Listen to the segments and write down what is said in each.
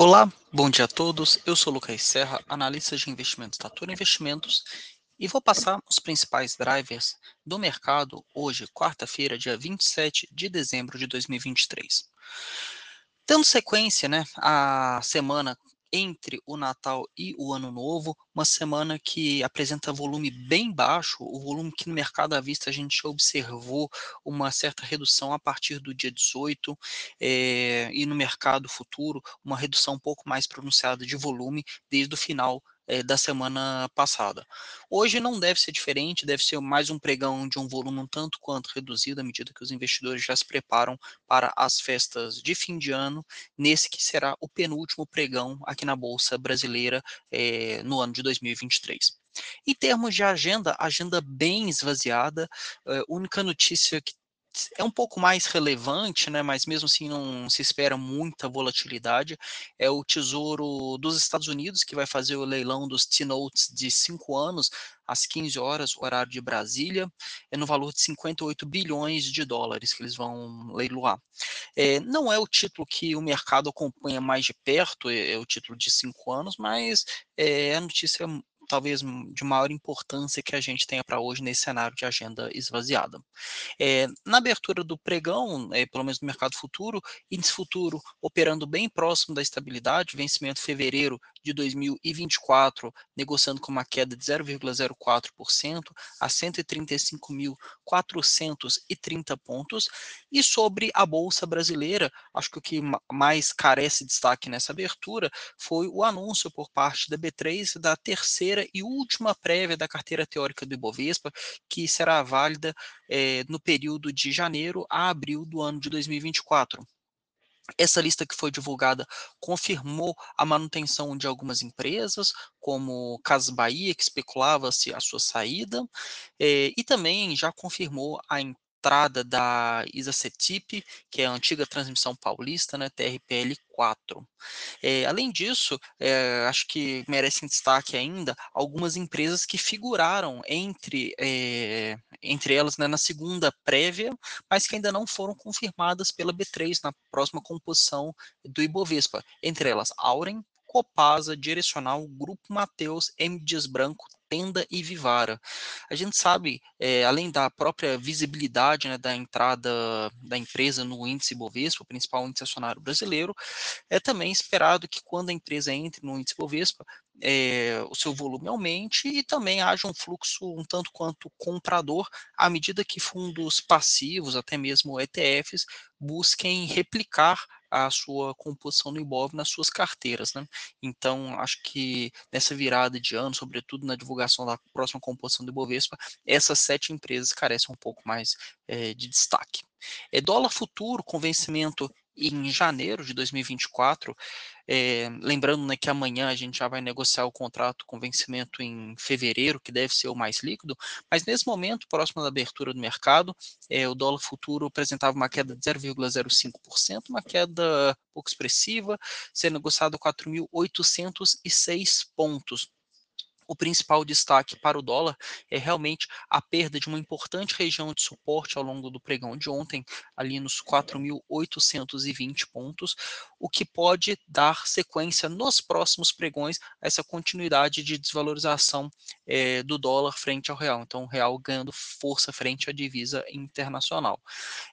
Olá, bom dia a todos. Eu sou Lucas Serra, analista de investimentos da Toro Investimentos, e vou passar os principais drivers do mercado hoje, quarta-feira, dia 27 de dezembro de 2023. Dando sequência, né, a semana entre o Natal e o Ano Novo, uma semana que apresenta volume bem baixo, o volume que no mercado à vista a gente observou uma certa redução a partir do dia 18, é, e no mercado futuro, uma redução um pouco mais pronunciada de volume desde o final é, da semana passada. Hoje não deve ser diferente, deve ser mais um pregão de um volume um tanto quanto reduzido à medida que os investidores já se preparam para as festas de fim de ano, nesse que será o penúltimo pregão aqui na Bolsa Brasileira é, no ano de 2023. Em termos de agenda, agenda bem esvaziada, a única notícia que é um pouco mais relevante, né, mas mesmo assim não se espera muita volatilidade, é o Tesouro dos Estados Unidos, que vai fazer o leilão dos T-Notes de 5 anos, às 15 horas, horário de Brasília, é no valor de 58 bilhões de dólares que eles vão leiloar. É, não é o título que o mercado acompanha mais de perto, é, é o título de 5 anos, mas é a notícia talvez de maior importância que a gente tenha para hoje nesse cenário de agenda esvaziada. É, na abertura do pregão, é, pelo menos no mercado futuro, índice futuro operando bem próximo da estabilidade, vencimento fevereiro de 2024, negociando com uma queda de 0,04% a 135.430 pontos. E sobre a Bolsa Brasileira, acho que o que mais carece de destaque nessa abertura foi o anúncio por parte da B3 da terceira e última prévia da carteira teórica do Ibovespa, que será válida é, no período de janeiro a abril do ano de 2024. Essa lista que foi divulgada confirmou a manutenção de algumas empresas, como Casas Bahia, que especulava-se a sua saída, eh, e também já confirmou a entrada da Isacetip, que é a antiga transmissão paulista, né, TRPL 4. É, além disso, é, acho que merecem destaque ainda algumas empresas que figuraram entre, é, entre elas né, na segunda prévia, mas que ainda não foram confirmadas pela B3 na próxima composição do Ibovespa. Entre elas, Auren, Copasa, Direcional, Grupo Mateus, M. Dias Branco, Tenda e Vivara. A gente sabe, é, além da própria visibilidade né, da entrada da empresa no índice Bovespa, o principal índice acionário brasileiro, é também esperado que quando a empresa entre no índice Bovespa, é, o seu volume aumente e também haja um fluxo um tanto quanto comprador à medida que fundos passivos, até mesmo ETFs, busquem replicar a sua composição no Ibov nas suas carteiras, né? Então, acho que nessa virada de ano, sobretudo na divulgação da próxima composição do Ibovespa, essas sete empresas carecem um pouco mais é, de destaque. É, dólar futuro com vencimento em janeiro de 2024, é, lembrando né, que amanhã a gente já vai negociar o contrato com vencimento em fevereiro, que deve ser o mais líquido, mas nesse momento, próximo da abertura do mercado, é, o dólar futuro apresentava uma queda de 0,05%, uma queda pouco expressiva, sendo negociado 4.806 pontos o principal destaque para o dólar é realmente a perda de uma importante região de suporte ao longo do pregão de ontem, ali nos 4.820 pontos, o que pode dar sequência nos próximos pregões a essa continuidade de desvalorização é, do dólar frente ao real. Então, o real ganhando força frente à divisa internacional.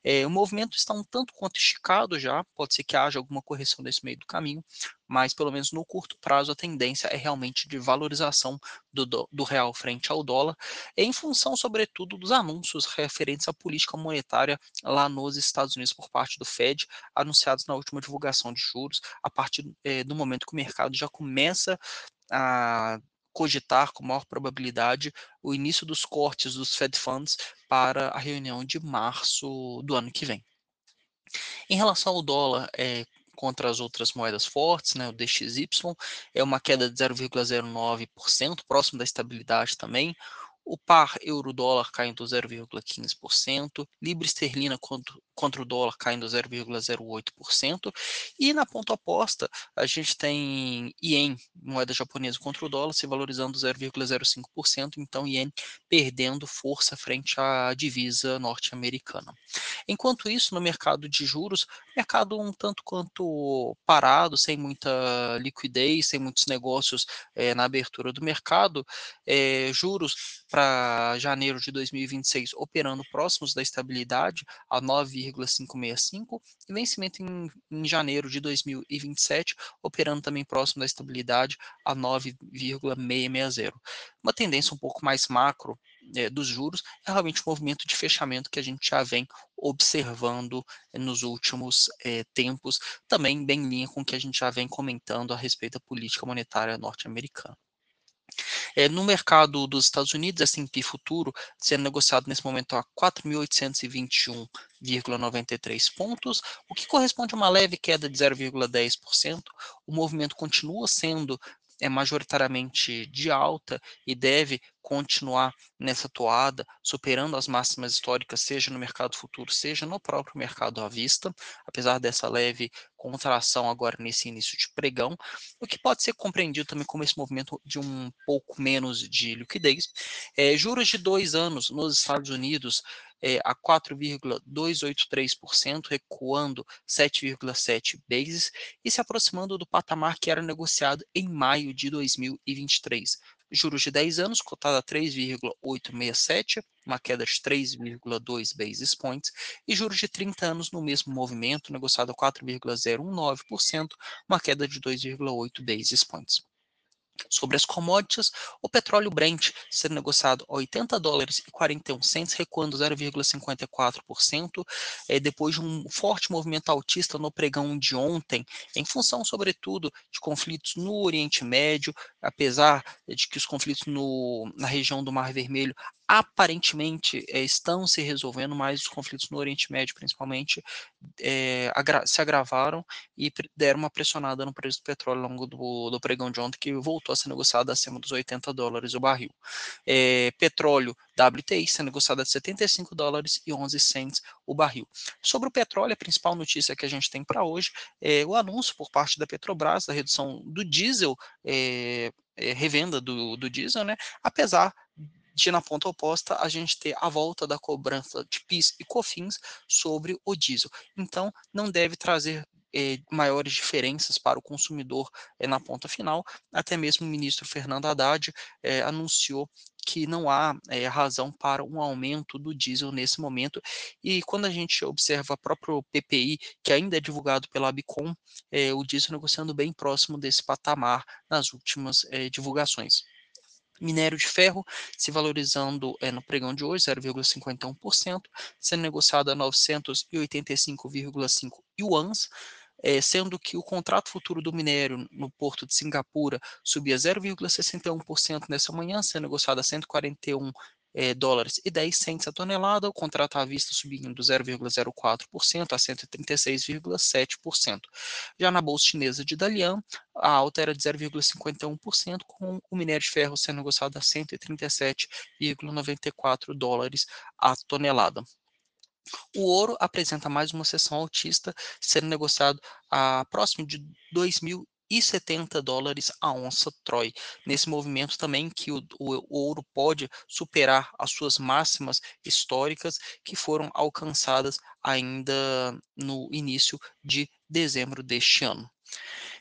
É, o movimento está um tanto quanto esticado já, pode ser que haja alguma correção nesse meio do caminho, mas pelo menos no curto prazo a tendência é realmente de valorização do, do, real frente ao dólar, em função, sobretudo, dos anúncios referentes à política monetária lá nos Estados Unidos por parte do Fed, anunciados na última divulgação de juros, a partir é, do momento que o mercado já começa a cogitar com maior probabilidade o início dos cortes dos Fed Funds para a reunião de março do ano que vem. Em relação ao dólar, é, contra as outras moedas fortes, né, o DXY, é uma queda de 0,09%, próximo da estabilidade também. O par euro-dólar caindo 0,15%, libra esterlina contra o dólar caindo 0,08%, e na ponta oposta a gente tem ien, moeda japonesa contra o dólar, se valorizando 0,05%, então ien perdendo força frente à divisa norte-americana. Enquanto isso, no mercado de juros, mercado um tanto quanto parado, sem muita liquidez, sem muitos negócios é, na abertura do mercado, é, juros para janeiro de 2026 operando próximos da estabilidade a 9,565 e vencimento em, em janeiro de 2027 operando também próximo da estabilidade a 9,660. Uma tendência um pouco mais macro é, dos juros é realmente um movimento de fechamento que a gente já vem observando é, nos últimos é, tempos, também bem em linha com o que a gente já vem comentando a respeito da política monetária norte-americana. É, no mercado dos Estados Unidos, S&P futuro sendo negociado nesse momento a 4.821,93 pontos, o que corresponde a uma leve queda de 0,10%. O movimento continua sendo é majoritariamente de alta e deve continuar nessa toada, superando as máximas históricas, seja no mercado futuro, seja no próprio mercado à vista, apesar dessa leve contração agora nesse início de pregão, o que pode ser compreendido também como esse movimento de um pouco menos de liquidez. É, juros de dois anos nos Estados Unidos é, a 4,283%, recuando 7,7 bases e se aproximando do patamar que era negociado em maio de 2023. Juros de 10 anos, cotado a 3,867, uma queda de 3,2 basis points, e juros de 30 anos no mesmo movimento, negociado a 4,019%, uma queda de 2,8 basis points. Sobre as commodities, o petróleo Brent sendo negociado a 80 dólares e 41 cents, recuando 0,54%, é, depois de um forte movimento altista no pregão de ontem, em função, sobretudo, de conflitos no Oriente Médio, apesar de que os conflitos no, na região do Mar Vermelho aparentemente é, estão se resolvendo, mas os conflitos no Oriente Médio, principalmente, é, agra se agravaram e deram uma pressionada no preço do petróleo ao longo do, do, pregão de ontem, que voltou a ser negociado acima dos 80 dólares o barril. É, petróleo WTI sendo negociado a 75 dólares e 11 cents o barril. Sobre o petróleo, a principal notícia que a gente tem para hoje é o anúncio por parte da Petrobras da redução do diesel, revenda do, do diesel, né? apesar de na ponta oposta a gente ter a volta da cobrança de PIS e COFINS sobre o diesel. Então, não deve trazer eh, maiores diferenças para o consumidor eh, na ponta final. Até mesmo o ministro Fernando Haddad eh, anunciou que não há é, razão para um aumento do diesel nesse momento. E quando a gente observa o próprio PPI, que ainda é divulgado pela Abicom, é, o diesel negociando bem próximo desse patamar nas últimas é, divulgações. Minério de ferro se valorizando é, no pregão de hoje, 0,51%, sendo negociado a 985,5 yuans, é, sendo que o contrato futuro do minério no porto de Singapura subia 0,61% nessa manhã, sendo negociado a 141 é, dólares e 10 cents a tonelada, o contrato à vista subindo 0,04% a 136,7%. Já na bolsa chinesa de Dalian, a alta era de 0,51%, com o minério de ferro sendo negociado a 137,94 dólares a tonelada. O ouro apresenta mais uma sessão altista, sendo negociado a próximo de 2.000 e 70 dólares a onça Troy. Nesse movimento também que o, o, o, ouro pode superar as suas máximas históricas que foram alcançadas ainda no início de dezembro deste ano.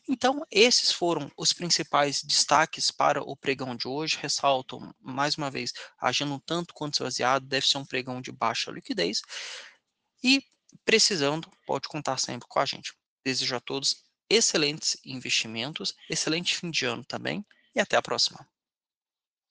Então, esses foram os principais destaques para o pregão de hoje. Ressalto, mais uma vez, agindo tanto quanto esvaziado, deve ser um pregão de baixa liquidez. E, precisando, pode contar sempre com a gente. Desejo a todos excelentes investimentos, excelente fim de ano também e até a próxima.